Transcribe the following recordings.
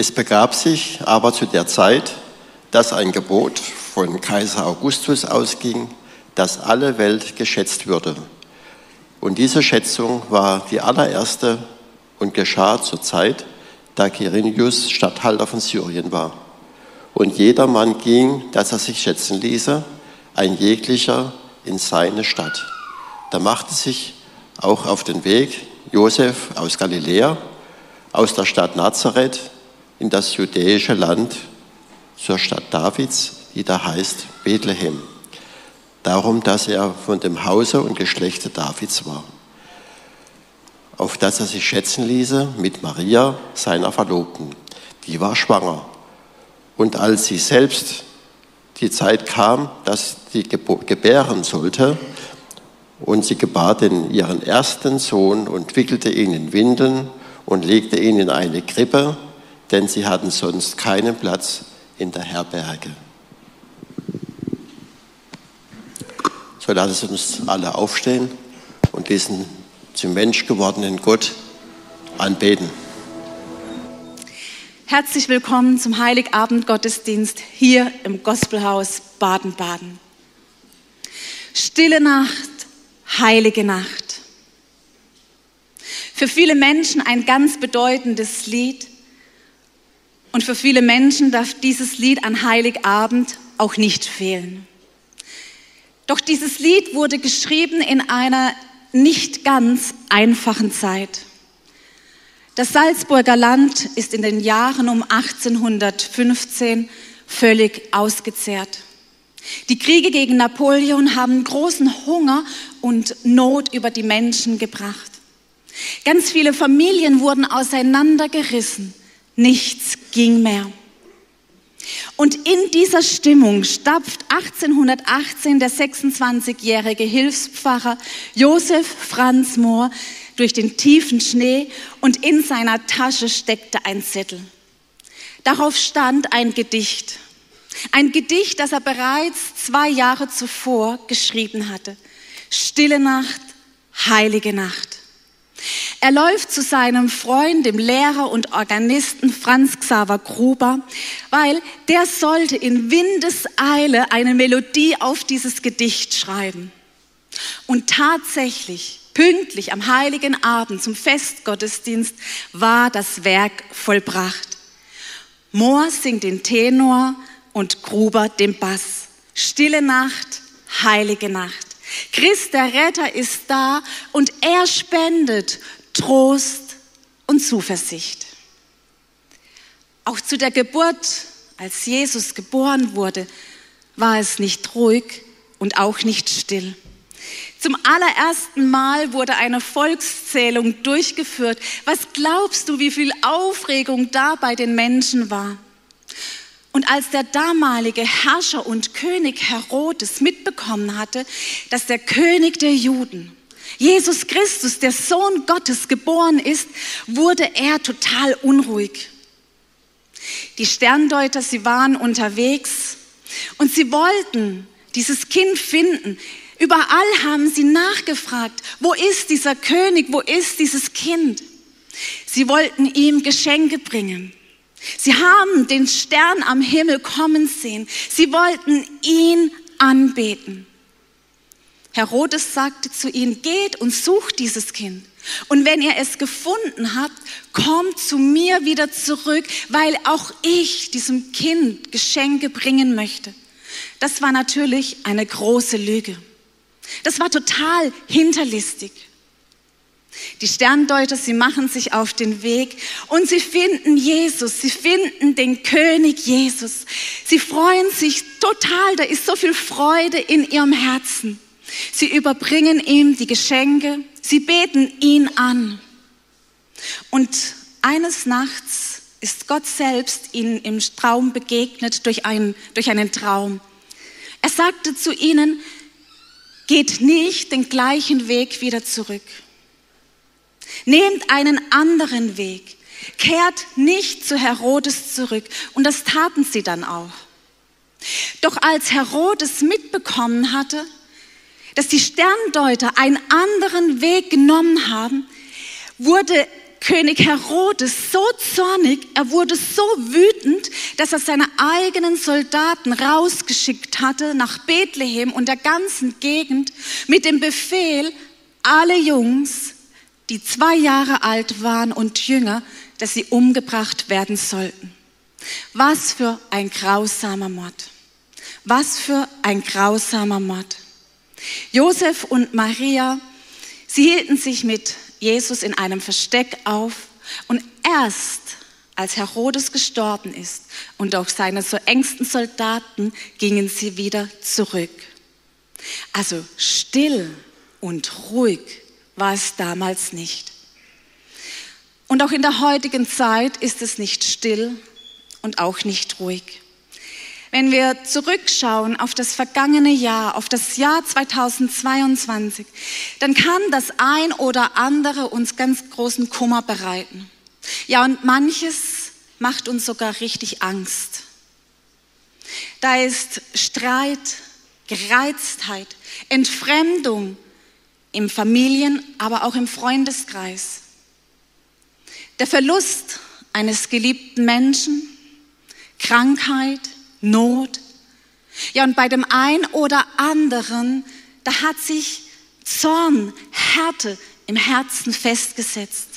Es begab sich aber zu der Zeit, dass ein Gebot von Kaiser Augustus ausging, dass alle Welt geschätzt würde. Und diese Schätzung war die allererste und geschah zur Zeit, da Quirinius Statthalter von Syrien war. Und jedermann ging, dass er sich schätzen ließe, ein jeglicher in seine Stadt. Da machte sich auch auf den Weg Josef aus Galiläa, aus der Stadt Nazareth, in das judäische Land zur Stadt Davids, die da heißt Bethlehem. Darum, dass er von dem Hause und Geschlechte Davids war, auf das er sich schätzen ließe mit Maria, seiner Verlobten. Die war schwanger. Und als sie selbst die Zeit kam, dass sie gebären sollte, und sie gebar den ihren ersten Sohn und wickelte ihn in Windeln und legte ihn in eine Krippe, denn sie hatten sonst keinen Platz in der Herberge. So lasst uns alle aufstehen und diesen zum Mensch gewordenen Gott anbeten. Herzlich willkommen zum Heiligabend Gottesdienst hier im Gospelhaus Baden-Baden. Stille Nacht, heilige Nacht. Für viele Menschen ein ganz bedeutendes Lied, und für viele Menschen darf dieses Lied an Heiligabend auch nicht fehlen. Doch dieses Lied wurde geschrieben in einer nicht ganz einfachen Zeit. Das Salzburger Land ist in den Jahren um 1815 völlig ausgezehrt. Die Kriege gegen Napoleon haben großen Hunger und Not über die Menschen gebracht. Ganz viele Familien wurden auseinandergerissen. Nichts ging mehr. Und in dieser Stimmung stapft 1818 der 26-jährige Hilfspfarrer Josef Franz Mohr durch den tiefen Schnee und in seiner Tasche steckte ein Zettel. Darauf stand ein Gedicht. Ein Gedicht, das er bereits zwei Jahre zuvor geschrieben hatte. Stille Nacht, heilige Nacht. Er läuft zu seinem Freund, dem Lehrer und Organisten Franz Xaver Gruber, weil der sollte in Windeseile eine Melodie auf dieses Gedicht schreiben. Und tatsächlich, pünktlich am heiligen Abend zum Festgottesdienst war das Werk vollbracht. Mohr singt den Tenor und Gruber den Bass. Stille Nacht, heilige Nacht. Christ, der Retter, ist da und er spendet Trost und Zuversicht. Auch zu der Geburt, als Jesus geboren wurde, war es nicht ruhig und auch nicht still. Zum allerersten Mal wurde eine Volkszählung durchgeführt. Was glaubst du, wie viel Aufregung da bei den Menschen war? Und als der damalige Herrscher und König Herodes mitbekommen hatte, dass der König der Juden, Jesus Christus, der Sohn Gottes, geboren ist, wurde er total unruhig. Die Sterndeuter, sie waren unterwegs und sie wollten dieses Kind finden. Überall haben sie nachgefragt, wo ist dieser König, wo ist dieses Kind? Sie wollten ihm Geschenke bringen. Sie haben den Stern am Himmel kommen sehen. Sie wollten ihn anbeten. Herodes sagte zu ihnen, geht und sucht dieses Kind. Und wenn ihr es gefunden habt, kommt zu mir wieder zurück, weil auch ich diesem Kind Geschenke bringen möchte. Das war natürlich eine große Lüge. Das war total hinterlistig. Die Sterndeuter, sie machen sich auf den Weg und sie finden Jesus, sie finden den König Jesus. Sie freuen sich total, da ist so viel Freude in ihrem Herzen. Sie überbringen ihm die Geschenke, sie beten ihn an. Und eines Nachts ist Gott selbst ihnen im Traum begegnet durch einen, durch einen Traum. Er sagte zu ihnen, geht nicht den gleichen Weg wieder zurück. Nehmt einen anderen Weg. Kehrt nicht zu Herodes zurück. Und das taten sie dann auch. Doch als Herodes mitbekommen hatte, dass die Sterndeuter einen anderen Weg genommen haben, wurde König Herodes so zornig, er wurde so wütend, dass er seine eigenen Soldaten rausgeschickt hatte nach Bethlehem und der ganzen Gegend mit dem Befehl, alle Jungs, die zwei Jahre alt waren und jünger, dass sie umgebracht werden sollten. Was für ein grausamer Mord. Was für ein grausamer Mord. Josef und Maria, sie hielten sich mit Jesus in einem Versteck auf und erst als Herodes gestorben ist und auch seine so engsten Soldaten gingen sie wieder zurück. Also still und ruhig war es damals nicht. Und auch in der heutigen Zeit ist es nicht still und auch nicht ruhig. Wenn wir zurückschauen auf das vergangene Jahr, auf das Jahr 2022, dann kann das ein oder andere uns ganz großen Kummer bereiten. Ja, und manches macht uns sogar richtig Angst. Da ist Streit, Gereiztheit, Entfremdung im Familien, aber auch im Freundeskreis. Der Verlust eines geliebten Menschen, Krankheit, Not. Ja, und bei dem einen oder anderen, da hat sich Zorn, Härte im Herzen festgesetzt.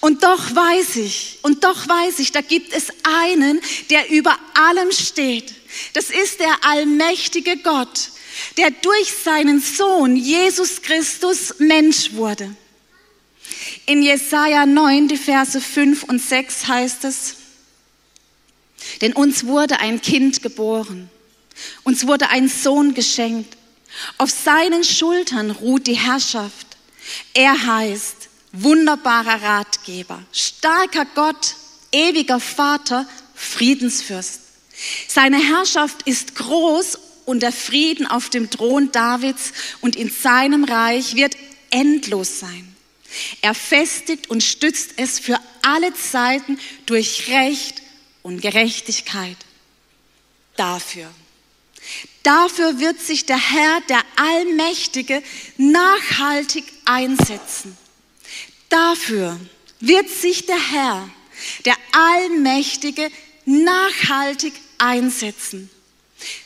Und doch weiß ich, und doch weiß ich, da gibt es einen, der über allem steht. Das ist der allmächtige Gott, der durch seinen Sohn Jesus Christus Mensch wurde. In Jesaja 9, die Verse 5 und 6 heißt es, denn uns wurde ein Kind geboren, uns wurde ein Sohn geschenkt. Auf seinen Schultern ruht die Herrschaft. Er heißt wunderbarer Ratgeber, starker Gott, ewiger Vater, Friedensfürst. Seine Herrschaft ist groß und der Frieden auf dem Thron Davids und in seinem Reich wird endlos sein. Er festigt und stützt es für alle Zeiten durch Recht und Gerechtigkeit. Dafür. Dafür wird sich der Herr, der Allmächtige, nachhaltig einsetzen. Dafür wird sich der Herr, der Allmächtige, nachhaltig einsetzen.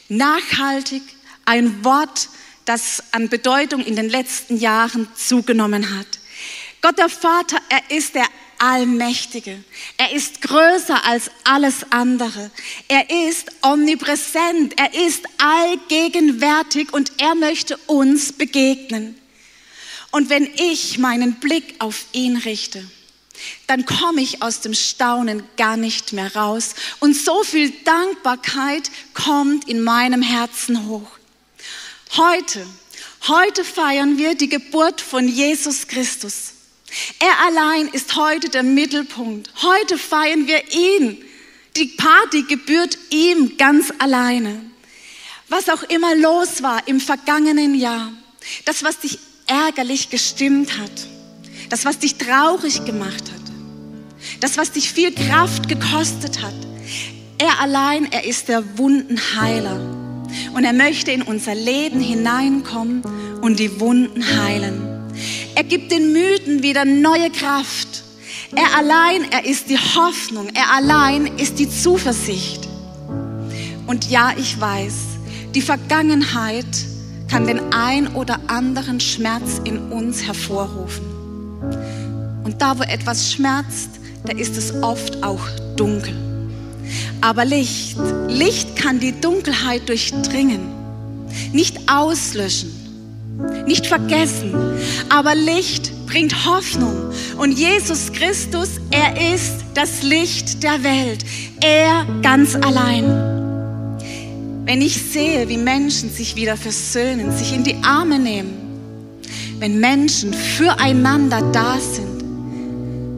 Nachhaltig, ein Wort, das an Bedeutung in den letzten Jahren zugenommen hat. Gott der Vater, er ist der Allmächtige. Er ist größer als alles andere. Er ist omnipräsent. Er ist allgegenwärtig und er möchte uns begegnen. Und wenn ich meinen Blick auf ihn richte, dann komme ich aus dem Staunen gar nicht mehr raus. Und so viel Dankbarkeit kommt in meinem Herzen hoch. Heute, heute feiern wir die Geburt von Jesus Christus. Er allein ist heute der Mittelpunkt. Heute feiern wir ihn. Die Party gebührt ihm ganz alleine. Was auch immer los war im vergangenen Jahr, das, was dich ärgerlich gestimmt hat, das, was dich traurig gemacht hat, das, was dich viel Kraft gekostet hat, er allein, er ist der Wundenheiler. Und er möchte in unser Leben hineinkommen und die Wunden heilen. Er gibt den Müden wieder neue Kraft. Er allein, er ist die Hoffnung. Er allein ist die Zuversicht. Und ja, ich weiß, die Vergangenheit kann den ein oder anderen Schmerz in uns hervorrufen. Und da, wo etwas schmerzt, da ist es oft auch dunkel. Aber Licht, Licht kann die Dunkelheit durchdringen, nicht auslöschen nicht vergessen. Aber Licht bringt Hoffnung. Und Jesus Christus, er ist das Licht der Welt. Er ganz allein. Wenn ich sehe, wie Menschen sich wieder versöhnen, sich in die Arme nehmen, wenn Menschen füreinander da sind,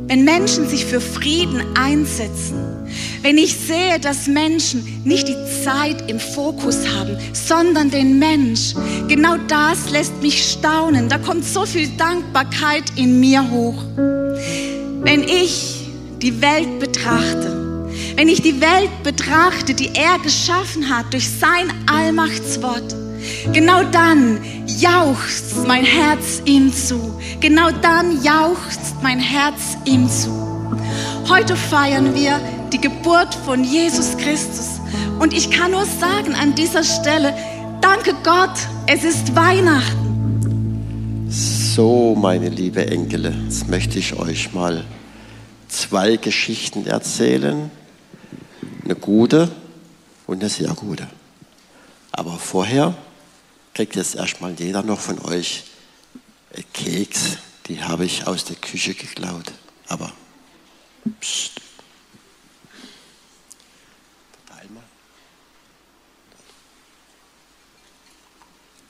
wenn Menschen sich für Frieden einsetzen, wenn ich sehe, dass Menschen nicht die Zeit im Fokus haben, sondern den Mensch, genau das lässt mich staunen. Da kommt so viel Dankbarkeit in mir hoch. Wenn ich die Welt betrachte, wenn ich die Welt betrachte, die er geschaffen hat durch sein Allmachtswort, Genau dann jauchzt mein Herz ihm zu. Genau dann jauchzt mein Herz ihm zu. Heute feiern wir die Geburt von Jesus Christus. Und ich kann nur sagen an dieser Stelle, danke Gott, es ist Weihnachten. So, meine liebe Enkele, jetzt möchte ich euch mal zwei Geschichten erzählen. Eine gute und eine sehr gute. Aber vorher kriegt jetzt erstmal jeder noch von euch Keks. Die habe ich aus der Küche geklaut. Aber pst. Verteil mal.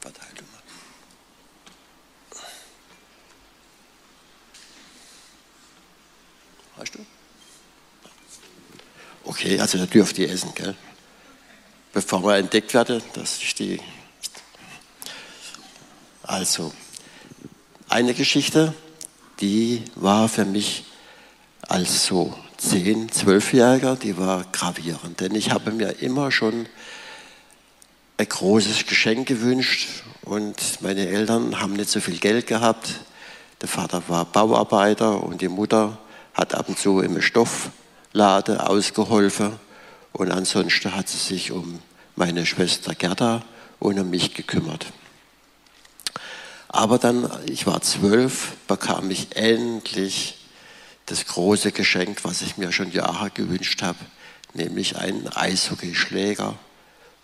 Verteil du mal. Hast du? Okay, also da dürft ihr essen, gell? Bevor wir entdeckt werden, dass ich die. Also, eine Geschichte, die war für mich als so 10-, 12-Jähriger, die war gravierend. Denn ich habe mir immer schon ein großes Geschenk gewünscht und meine Eltern haben nicht so viel Geld gehabt. Der Vater war Bauarbeiter und die Mutter hat ab und zu im Stoffladen ausgeholfen. Und ansonsten hat sie sich um meine Schwester Gerda und um mich gekümmert. Aber dann, ich war zwölf, bekam ich endlich das große Geschenk, was ich mir schon Jahre gewünscht habe, nämlich einen Eishockeyschläger,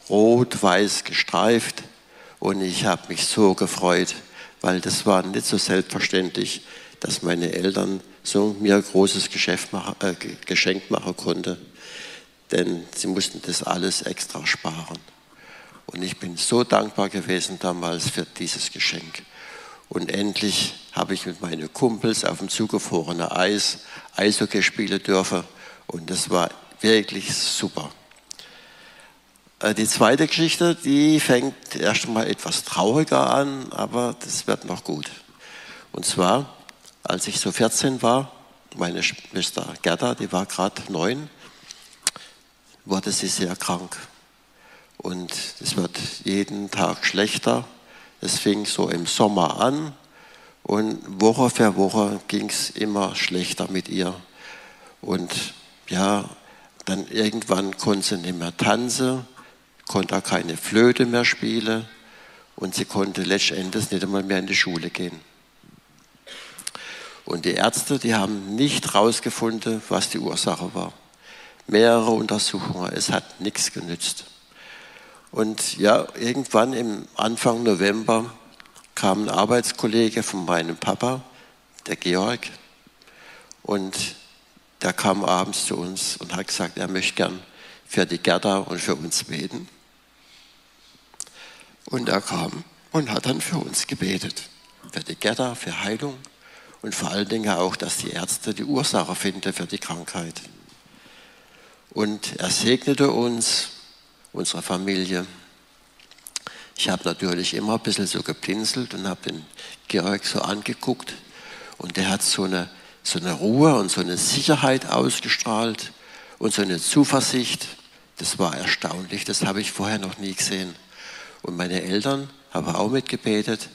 rot-weiß gestreift. Und ich habe mich so gefreut, weil das war nicht so selbstverständlich, dass meine Eltern so mir ein großes machen, äh, Geschenk machen konnten. Denn sie mussten das alles extra sparen. Und ich bin so dankbar gewesen damals für dieses Geschenk. Und endlich habe ich mit meinen Kumpels auf dem zugefrorenen Eis Eishockey spielen dürfen. Und das war wirklich super. Äh, die zweite Geschichte, die fängt erst einmal etwas trauriger an, aber das wird noch gut. Und zwar, als ich so 14 war, meine Schwester Gerda, die war gerade neun, wurde sie sehr krank. Und es wird jeden Tag schlechter. Es fing so im Sommer an und Woche für Woche ging es immer schlechter mit ihr. Und ja, dann irgendwann konnte sie nicht mehr tanzen, konnte auch keine Flöte mehr spielen und sie konnte letztendlich nicht einmal mehr in die Schule gehen. Und die Ärzte, die haben nicht herausgefunden, was die Ursache war. Mehrere Untersuchungen, es hat nichts genützt. Und ja, irgendwann im Anfang November kam ein Arbeitskollege von meinem Papa, der Georg, und der kam abends zu uns und hat gesagt, er möchte gern für die Gerda und für uns beten. Und er kam und hat dann für uns gebetet. Für die Gerda, für Heilung und vor allen Dingen auch, dass die Ärzte die Ursache finden für die Krankheit. Und er segnete uns unserer Familie. Ich habe natürlich immer ein bisschen so gepinselt und habe den Georg so angeguckt und der hat so eine, so eine Ruhe und so eine Sicherheit ausgestrahlt und so eine Zuversicht. Das war erstaunlich, das habe ich vorher noch nie gesehen. Und meine Eltern haben auch mitgebetet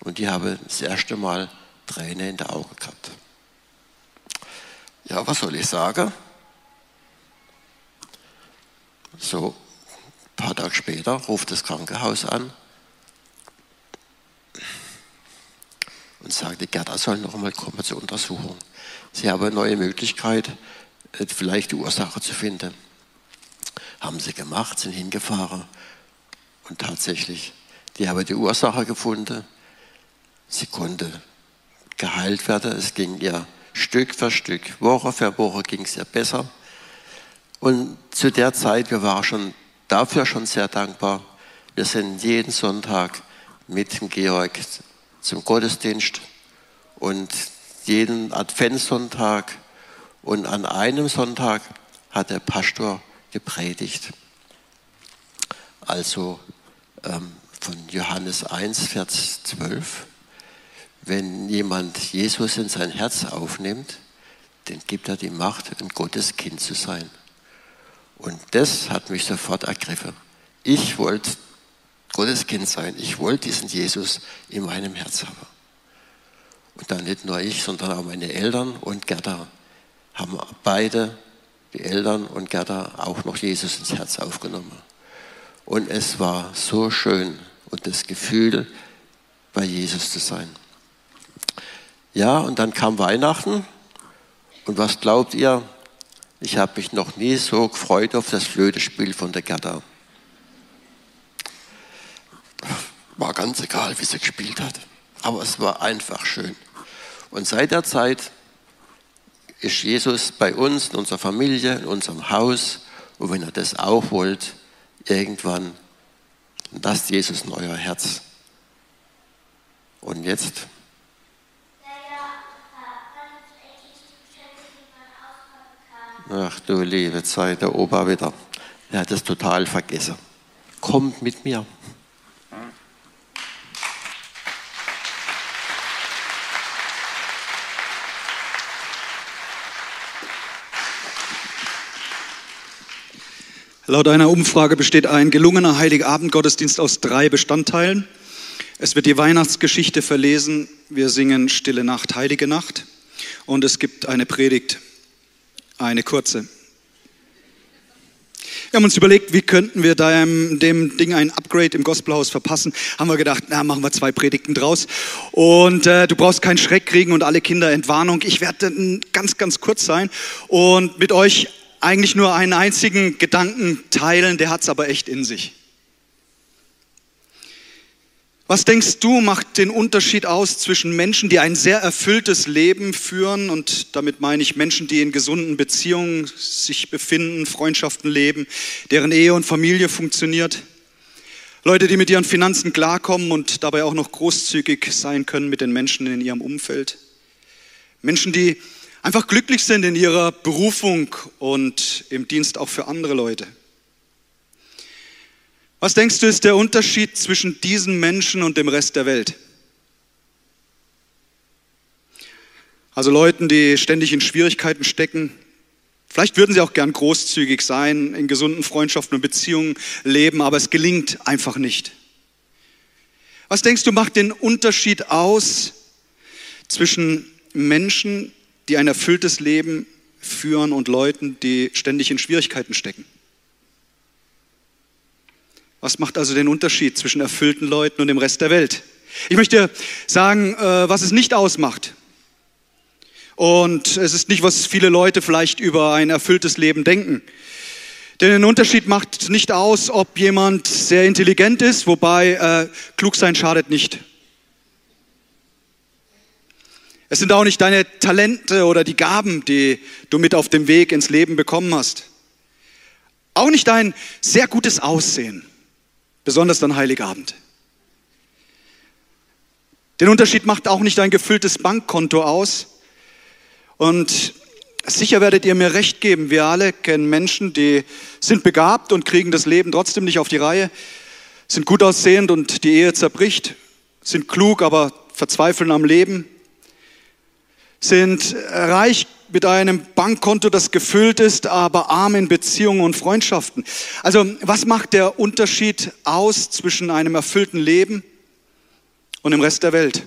und die haben das erste Mal Tränen in der Augen gehabt. Ja, was soll ich sagen? So, ein paar Tage später ruft das Krankenhaus an und sagte, Gerda soll noch einmal kommen zur Untersuchung. Sie haben eine neue Möglichkeit, äh, vielleicht die Ursache zu finden. Haben sie gemacht, sind hingefahren und tatsächlich, die haben die Ursache gefunden. Sie konnte geheilt werden. Es ging ihr Stück für Stück, Woche für Woche ging es ihr besser. Und zu der Zeit, wir waren schon dafür schon sehr dankbar. Wir sind jeden Sonntag mit dem Georg zum Gottesdienst und jeden Adventssonntag und an einem Sonntag hat der Pastor gepredigt. Also ähm, von Johannes 1, Vers 12. Wenn jemand Jesus in sein Herz aufnimmt, dann gibt er die Macht, ein Gottes Kind zu sein. Und das hat mich sofort ergriffen. Ich wollte Gottes Kind sein. Ich wollte diesen Jesus in meinem Herz haben. Und dann nicht nur ich, sondern auch meine Eltern und Gerda haben beide, die Eltern und Gerda, auch noch Jesus ins Herz aufgenommen. Und es war so schön und das Gefühl, bei Jesus zu sein. Ja, und dann kam Weihnachten. Und was glaubt ihr? Ich habe mich noch nie so gefreut auf das Flötespiel von der Gerda. War ganz egal, wie sie gespielt hat. Aber es war einfach schön. Und seit der Zeit ist Jesus bei uns, in unserer Familie, in unserem Haus. Und wenn ihr das auch wollt, irgendwann lasst Jesus in euer Herz. Und jetzt? Ach du liebe Zeit, der Opa wieder. Er hat es total vergessen. Kommt mit mir. Laut einer Umfrage besteht ein gelungener Heiligabend-Gottesdienst aus drei Bestandteilen. Es wird die Weihnachtsgeschichte verlesen, wir singen Stille Nacht, Heilige Nacht und es gibt eine Predigt, eine kurze. Wir haben uns überlegt, wie könnten wir dem, dem Ding ein Upgrade im Gospelhaus verpassen. Haben wir gedacht, na, machen wir zwei Predigten draus. Und äh, du brauchst keinen Schreck kriegen und alle Kinder Entwarnung. Ich werde ganz, ganz kurz sein und mit euch eigentlich nur einen einzigen Gedanken teilen, der hat es aber echt in sich. Was denkst du, macht den Unterschied aus zwischen Menschen, die ein sehr erfülltes Leben führen, und damit meine ich Menschen, die in gesunden Beziehungen sich befinden, Freundschaften leben, deren Ehe und Familie funktioniert, Leute, die mit ihren Finanzen klarkommen und dabei auch noch großzügig sein können mit den Menschen in ihrem Umfeld, Menschen, die einfach glücklich sind in ihrer Berufung und im Dienst auch für andere Leute. Was denkst du ist der Unterschied zwischen diesen Menschen und dem Rest der Welt? Also Leuten, die ständig in Schwierigkeiten stecken. Vielleicht würden sie auch gern großzügig sein, in gesunden Freundschaften und Beziehungen leben, aber es gelingt einfach nicht. Was denkst du macht den Unterschied aus zwischen Menschen, die ein erfülltes Leben führen und Leuten, die ständig in Schwierigkeiten stecken. Was macht also den Unterschied zwischen erfüllten Leuten und dem Rest der Welt? Ich möchte sagen, äh, was es nicht ausmacht. Und es ist nicht, was viele Leute vielleicht über ein erfülltes Leben denken. Denn den Unterschied macht nicht aus, ob jemand sehr intelligent ist, wobei äh, klug sein schadet nicht. Es sind auch nicht deine Talente oder die Gaben, die du mit auf dem Weg ins Leben bekommen hast. Auch nicht dein sehr gutes Aussehen, besonders dann Heiligabend. Den Unterschied macht auch nicht dein gefülltes Bankkonto aus. Und sicher werdet ihr mir recht geben, wir alle kennen Menschen, die sind begabt und kriegen das Leben trotzdem nicht auf die Reihe, sind gut aussehend und die Ehe zerbricht, sind klug, aber verzweifeln am Leben, sind reich mit einem Bankkonto, das gefüllt ist, aber arm in Beziehungen und Freundschaften. Also was macht der Unterschied aus zwischen einem erfüllten Leben und dem Rest der Welt?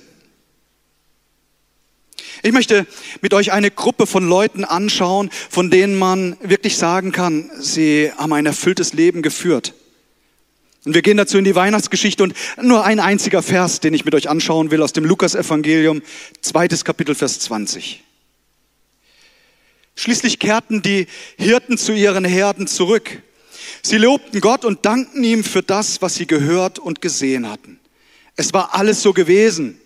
Ich möchte mit euch eine Gruppe von Leuten anschauen, von denen man wirklich sagen kann, sie haben ein erfülltes Leben geführt. Und wir gehen dazu in die Weihnachtsgeschichte und nur ein einziger Vers, den ich mit euch anschauen will, aus dem Lukas-Evangelium, zweites Kapitel, Vers 20. Schließlich kehrten die Hirten zu ihren Herden zurück. Sie lobten Gott und dankten ihm für das, was sie gehört und gesehen hatten. Es war alles so gewesen,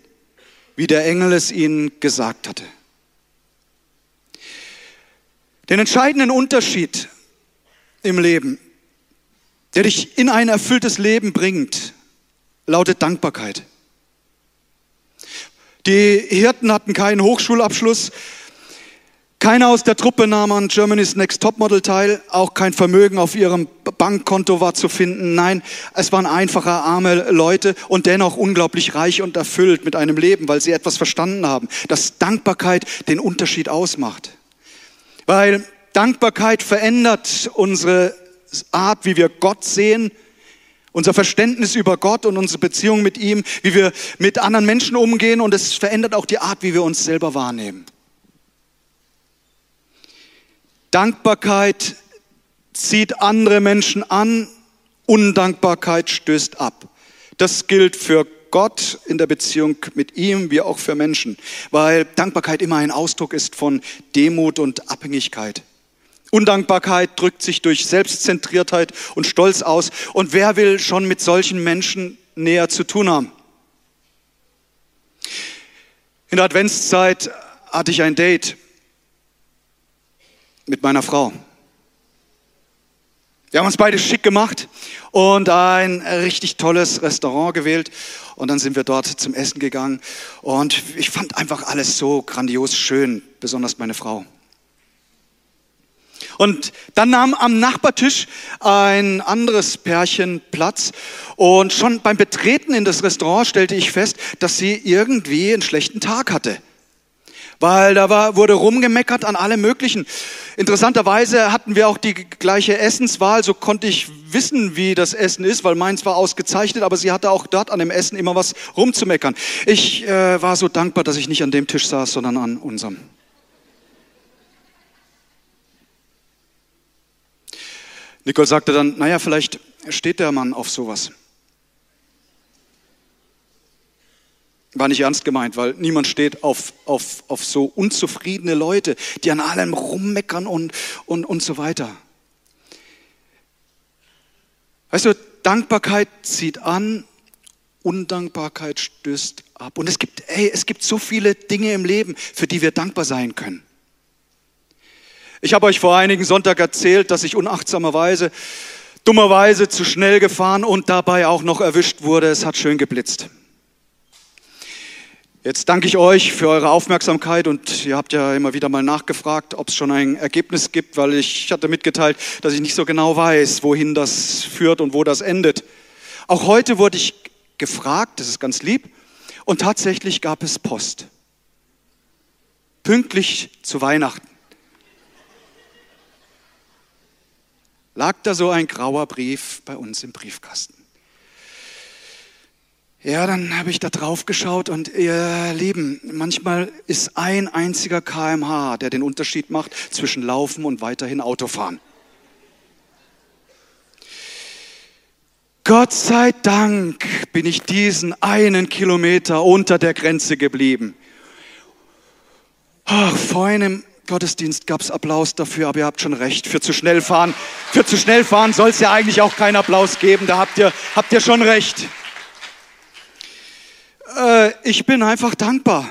wie der Engel es ihnen gesagt hatte. Den entscheidenden Unterschied im Leben der dich in ein erfülltes Leben bringt, lautet Dankbarkeit. Die Hirten hatten keinen Hochschulabschluss. Keiner aus der Truppe nahm an Germany's Next Topmodel teil. Auch kein Vermögen auf ihrem Bankkonto war zu finden. Nein, es waren einfache, arme Leute und dennoch unglaublich reich und erfüllt mit einem Leben, weil sie etwas verstanden haben, dass Dankbarkeit den Unterschied ausmacht. Weil Dankbarkeit verändert unsere Art, wie wir Gott sehen unser Verständnis über Gott und unsere Beziehung mit ihm, wie wir mit anderen Menschen umgehen und es verändert auch die Art, wie wir uns selber wahrnehmen. Dankbarkeit zieht andere Menschen an, Undankbarkeit stößt ab. Das gilt für Gott in der Beziehung mit ihm wie auch für Menschen, weil Dankbarkeit immer ein Ausdruck ist von Demut und Abhängigkeit. Undankbarkeit drückt sich durch Selbstzentriertheit und Stolz aus. Und wer will schon mit solchen Menschen näher zu tun haben? In der Adventszeit hatte ich ein Date mit meiner Frau. Wir haben uns beide schick gemacht und ein richtig tolles Restaurant gewählt. Und dann sind wir dort zum Essen gegangen. Und ich fand einfach alles so grandios schön, besonders meine Frau. Und dann nahm am Nachbartisch ein anderes Pärchen Platz. Und schon beim Betreten in das Restaurant stellte ich fest, dass sie irgendwie einen schlechten Tag hatte weil da war, wurde rumgemeckert an alle möglichen. Interessanterweise hatten wir auch die gleiche Essenswahl, so konnte ich wissen, wie das Essen ist, weil meins war ausgezeichnet, aber sie hatte auch dort an dem Essen immer was rumzumeckern. Ich äh, war so dankbar, dass ich nicht an dem Tisch saß, sondern an unserem. Nicole sagte dann, naja, vielleicht steht der Mann auf sowas. War nicht ernst gemeint, weil niemand steht auf, auf, auf so unzufriedene Leute, die an allem rummeckern und, und, und so weiter. Weißt du, Dankbarkeit zieht an, Undankbarkeit stößt ab. Und es gibt, ey, es gibt so viele Dinge im Leben, für die wir dankbar sein können. Ich habe euch vor einigen Sonntag erzählt, dass ich unachtsamerweise, dummerweise zu schnell gefahren und dabei auch noch erwischt wurde. Es hat schön geblitzt. Jetzt danke ich euch für eure Aufmerksamkeit und ihr habt ja immer wieder mal nachgefragt, ob es schon ein Ergebnis gibt, weil ich hatte mitgeteilt, dass ich nicht so genau weiß, wohin das führt und wo das endet. Auch heute wurde ich gefragt, das ist ganz lieb, und tatsächlich gab es Post. Pünktlich zu Weihnachten. Lag da so ein grauer Brief bei uns im Briefkasten. Ja, dann habe ich da drauf geschaut und ihr Lieben, manchmal ist ein einziger kmh, der den Unterschied macht zwischen Laufen und weiterhin Autofahren. Gott sei Dank bin ich diesen einen Kilometer unter der Grenze geblieben. Ach, vor einem Gottesdienst gab es Applaus dafür, aber ihr habt schon recht. Für zu schnell fahren, für zu schnell fahren soll es ja eigentlich auch keinen Applaus geben. Da habt ihr, habt ihr schon recht äh, ich bin einfach dankbar,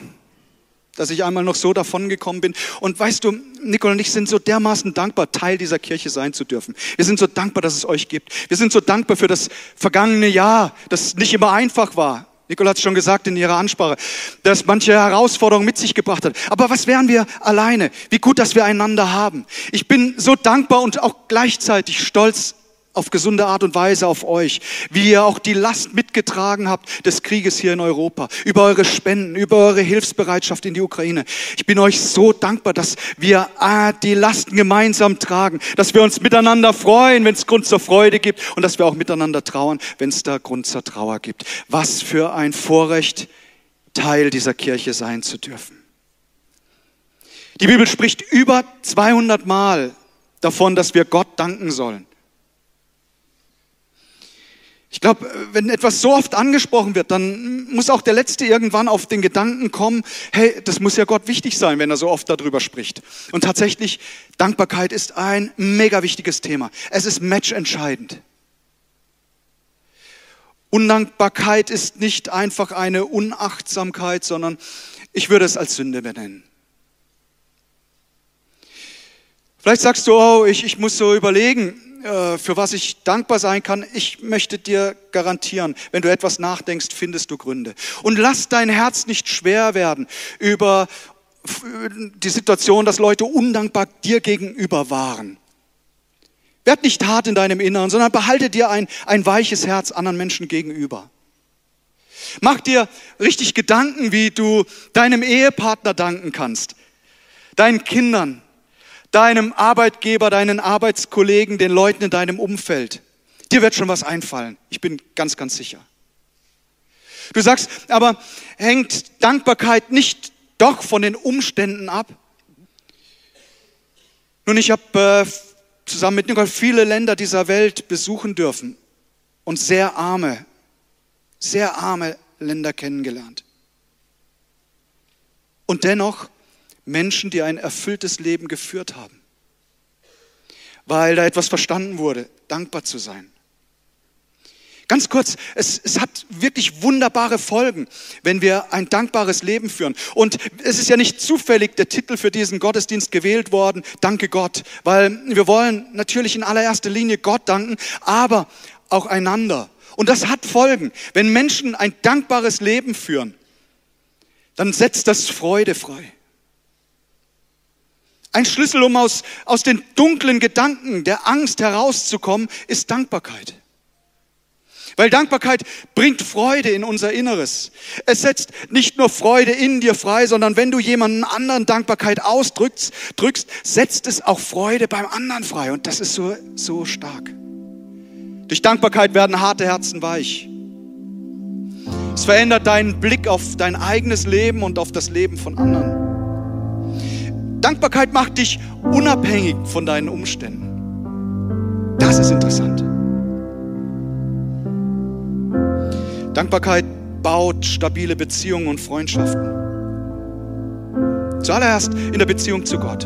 dass ich einmal noch so davon gekommen bin. Und weißt du, Nicole und ich sind so dermaßen dankbar, Teil dieser Kirche sein zu dürfen. Wir sind so dankbar, dass es euch gibt. Wir sind so dankbar für das vergangene Jahr, das nicht immer einfach war. Nicole hat es schon gesagt in ihrer Ansprache, dass manche Herausforderungen mit sich gebracht hat. Aber was wären wir alleine? Wie gut, dass wir einander haben. Ich bin so dankbar und auch gleichzeitig stolz auf gesunde Art und Weise auf euch, wie ihr auch die Last mitgetragen habt des Krieges hier in Europa, über eure Spenden, über eure Hilfsbereitschaft in die Ukraine. Ich bin euch so dankbar, dass wir ah, die Lasten gemeinsam tragen, dass wir uns miteinander freuen, wenn es Grund zur Freude gibt und dass wir auch miteinander trauern, wenn es da Grund zur Trauer gibt. Was für ein Vorrecht, Teil dieser Kirche sein zu dürfen. Die Bibel spricht über 200 Mal davon, dass wir Gott danken sollen. Ich glaube, wenn etwas so oft angesprochen wird, dann muss auch der Letzte irgendwann auf den Gedanken kommen, hey, das muss ja Gott wichtig sein, wenn er so oft darüber spricht. Und tatsächlich, Dankbarkeit ist ein mega wichtiges Thema. Es ist matchentscheidend. Undankbarkeit ist nicht einfach eine Unachtsamkeit, sondern ich würde es als Sünde benennen. Vielleicht sagst du, oh, ich, ich muss so überlegen, äh, für was ich dankbar sein kann, ich möchte dir garantieren, wenn du etwas nachdenkst, findest du Gründe. Und lass dein Herz nicht schwer werden über die Situation, dass Leute undankbar dir gegenüber waren. Werd nicht hart in deinem Inneren, sondern behalte dir ein, ein weiches Herz anderen Menschen gegenüber. Mach dir richtig Gedanken, wie du deinem Ehepartner danken kannst, deinen Kindern, deinem Arbeitgeber, deinen Arbeitskollegen, den Leuten in deinem Umfeld. Dir wird schon was einfallen. Ich bin ganz, ganz sicher. Du sagst, aber hängt Dankbarkeit nicht doch von den Umständen ab? Nun, ich habe äh, zusammen mit Nicole viele Länder dieser Welt besuchen dürfen und sehr arme, sehr arme Länder kennengelernt. Und dennoch Menschen, die ein erfülltes Leben geführt haben, weil da etwas verstanden wurde, dankbar zu sein. Ganz kurz, es, es hat wirklich wunderbare Folgen, wenn wir ein dankbares Leben führen. Und es ist ja nicht zufällig der Titel für diesen Gottesdienst gewählt worden, Danke Gott, weil wir wollen natürlich in allererster Linie Gott danken, aber auch einander. Und das hat Folgen. Wenn Menschen ein dankbares Leben führen, dann setzt das Freude frei. Ein Schlüssel, um aus, aus den dunklen Gedanken der Angst herauszukommen, ist Dankbarkeit. Weil Dankbarkeit bringt Freude in unser Inneres. Es setzt nicht nur Freude in dir frei, sondern wenn du jemanden anderen Dankbarkeit ausdrückst, drückst, setzt es auch Freude beim anderen frei. Und das ist so, so stark. Durch Dankbarkeit werden harte Herzen weich. Es verändert deinen Blick auf dein eigenes Leben und auf das Leben von anderen. Dankbarkeit macht dich unabhängig von deinen Umständen. Das ist interessant. Dankbarkeit baut stabile Beziehungen und Freundschaften. Zuallererst in der Beziehung zu Gott.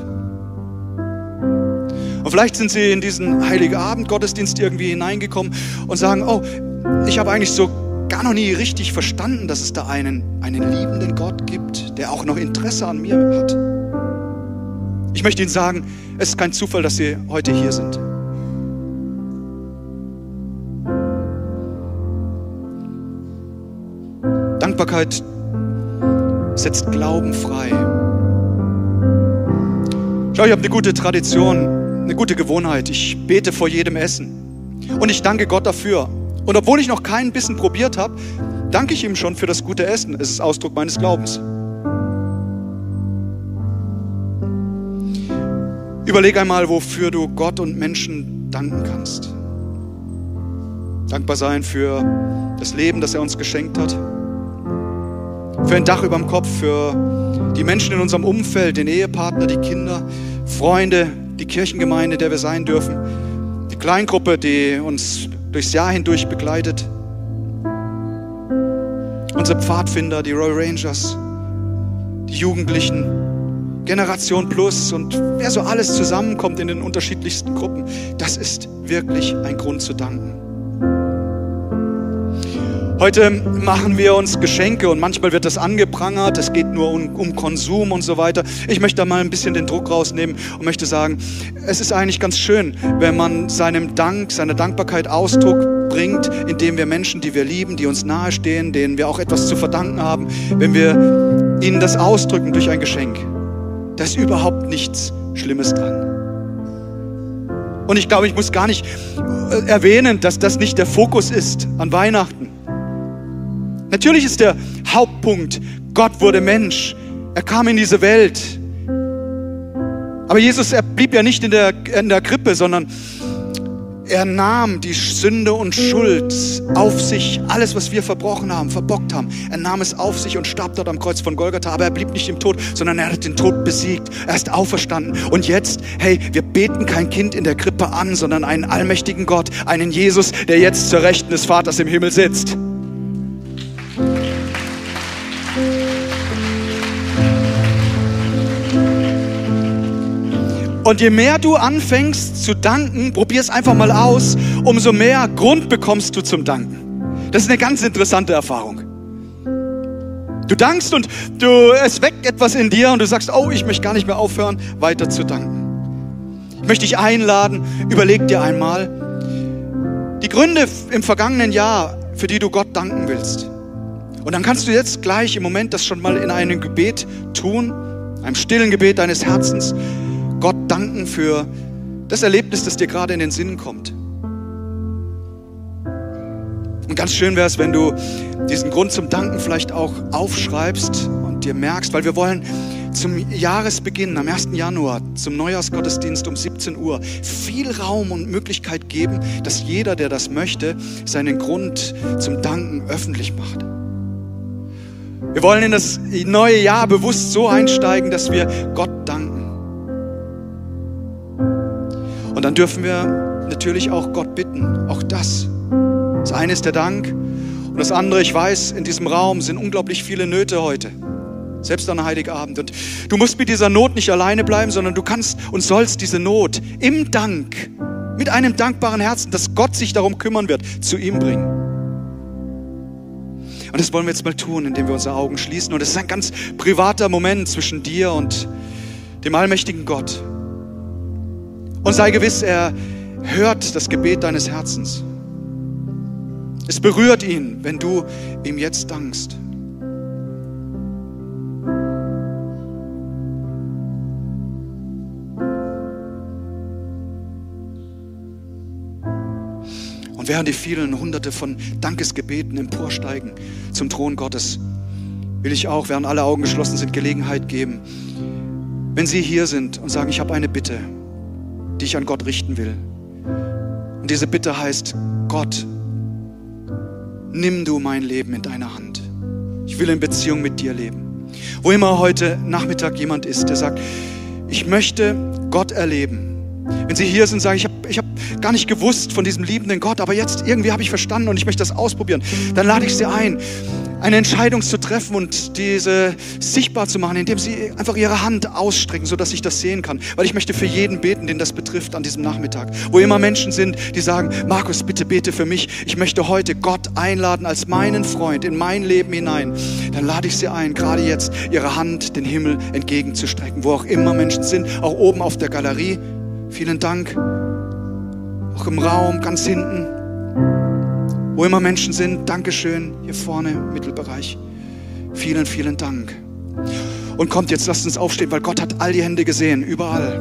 Und vielleicht sind Sie in diesen Heiligen Abend Gottesdienst irgendwie hineingekommen und sagen, oh, ich habe eigentlich so gar noch nie richtig verstanden, dass es da einen, einen liebenden Gott gibt, der auch noch Interesse an mir hat. Ich möchte Ihnen sagen, es ist kein Zufall, dass Sie heute hier sind. Dankbarkeit setzt Glauben frei. Schau, ich habe eine gute Tradition, eine gute Gewohnheit. Ich bete vor jedem Essen. Und ich danke Gott dafür. Und obwohl ich noch keinen Bissen probiert habe, danke ich ihm schon für das gute Essen. Es ist Ausdruck meines Glaubens. Überleg einmal, wofür du Gott und Menschen danken kannst. Dankbar sein für das Leben, das er uns geschenkt hat. Für ein Dach über dem Kopf, für die Menschen in unserem Umfeld, den Ehepartner, die Kinder, Freunde, die Kirchengemeinde, der wir sein dürfen, die Kleingruppe, die uns durchs Jahr hindurch begleitet, unsere Pfadfinder, die Royal Rangers, die Jugendlichen, Generation Plus und wer so alles zusammenkommt in den unterschiedlichsten Gruppen, das ist wirklich ein Grund zu danken. Heute machen wir uns Geschenke und manchmal wird das angeprangert, es geht nur um, um, Konsum und so weiter. Ich möchte da mal ein bisschen den Druck rausnehmen und möchte sagen, es ist eigentlich ganz schön, wenn man seinem Dank, seiner Dankbarkeit Ausdruck bringt, indem wir Menschen, die wir lieben, die uns nahestehen, denen wir auch etwas zu verdanken haben, wenn wir ihnen das ausdrücken durch ein Geschenk. Da ist überhaupt nichts Schlimmes dran. Und ich glaube, ich muss gar nicht äh, erwähnen, dass das nicht der Fokus ist an Weihnachten. Natürlich ist der Hauptpunkt, Gott wurde Mensch. Er kam in diese Welt. Aber Jesus, er blieb ja nicht in der, in der Krippe, sondern er nahm die Sünde und Schuld auf sich, alles, was wir verbrochen haben, verbockt haben. Er nahm es auf sich und starb dort am Kreuz von Golgatha. Aber er blieb nicht im Tod, sondern er hat den Tod besiegt. Er ist auferstanden. Und jetzt, hey, wir beten kein Kind in der Krippe an, sondern einen allmächtigen Gott, einen Jesus, der jetzt zur Rechten des Vaters im Himmel sitzt. Und je mehr du anfängst zu danken, probier es einfach mal aus, umso mehr Grund bekommst du zum Danken. Das ist eine ganz interessante Erfahrung. Du dankst und du, es weckt etwas in dir und du sagst, oh, ich möchte gar nicht mehr aufhören, weiter zu danken. Ich möchte dich einladen, überleg dir einmal die Gründe im vergangenen Jahr, für die du Gott danken willst. Und dann kannst du jetzt gleich im Moment das schon mal in einem Gebet tun, einem stillen Gebet deines Herzens. Gott danken für das Erlebnis, das dir gerade in den Sinn kommt. Und ganz schön wäre es, wenn du diesen Grund zum Danken vielleicht auch aufschreibst und dir merkst, weil wir wollen zum Jahresbeginn, am 1. Januar, zum Neujahrsgottesdienst um 17 Uhr, viel Raum und Möglichkeit geben, dass jeder, der das möchte, seinen Grund zum Danken öffentlich macht. Wir wollen in das neue Jahr bewusst so einsteigen, dass wir Gott danken. Und dann dürfen wir natürlich auch Gott bitten. Auch das. Das eine ist der Dank. Und das andere, ich weiß, in diesem Raum sind unglaublich viele Nöte heute. Selbst an Heiligabend. Und du musst mit dieser Not nicht alleine bleiben, sondern du kannst und sollst diese Not im Dank, mit einem dankbaren Herzen, dass Gott sich darum kümmern wird, zu ihm bringen. Und das wollen wir jetzt mal tun, indem wir unsere Augen schließen. Und es ist ein ganz privater Moment zwischen dir und dem allmächtigen Gott. Und sei gewiss, er hört das Gebet deines Herzens. Es berührt ihn, wenn du ihm jetzt dankst. Und während die vielen Hunderte von Dankesgebeten emporsteigen zum Thron Gottes, will ich auch, während alle Augen geschlossen sind, Gelegenheit geben, wenn Sie hier sind und sagen, ich habe eine Bitte, die ich an Gott richten will. Und diese Bitte heißt, Gott, nimm du mein Leben in deine Hand. Ich will in Beziehung mit dir leben. Wo immer heute Nachmittag jemand ist, der sagt, ich möchte Gott erleben. Wenn Sie hier sind, sagen, ich habe ich hab gar nicht gewusst von diesem liebenden Gott, aber jetzt irgendwie habe ich verstanden und ich möchte das ausprobieren, dann lade ich Sie ein, eine Entscheidung zu treffen und diese sichtbar zu machen, indem Sie einfach Ihre Hand ausstrecken, sodass ich das sehen kann. Weil ich möchte für jeden beten, den das betrifft an diesem Nachmittag. Wo immer Menschen sind, die sagen, Markus, bitte bete für mich. Ich möchte heute Gott einladen als meinen Freund in mein Leben hinein. Dann lade ich Sie ein, gerade jetzt Ihre Hand den Himmel entgegenzustrecken. Wo auch immer Menschen sind, auch oben auf der Galerie. Vielen Dank. Auch im Raum, ganz hinten. Wo immer Menschen sind, Dankeschön, hier vorne Mittelbereich. Vielen, vielen Dank. Und kommt jetzt, lasst uns aufstehen, weil Gott hat all die Hände gesehen, überall.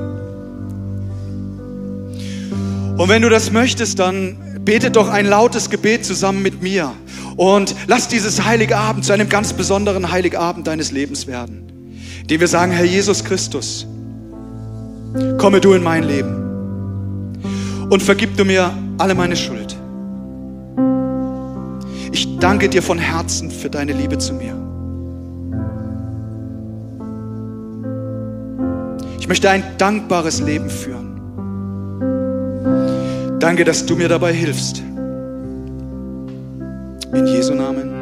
Und wenn du das möchtest, dann betet doch ein lautes Gebet zusammen mit mir. Und lass dieses heilige Abend zu einem ganz besonderen Heiligabend deines Lebens werden. Indem wir sagen, Herr Jesus Christus, komme du in mein Leben und vergib du mir alle meine Schuld. Danke dir von Herzen für deine Liebe zu mir. Ich möchte ein dankbares Leben führen. Danke, dass du mir dabei hilfst. In Jesu Namen.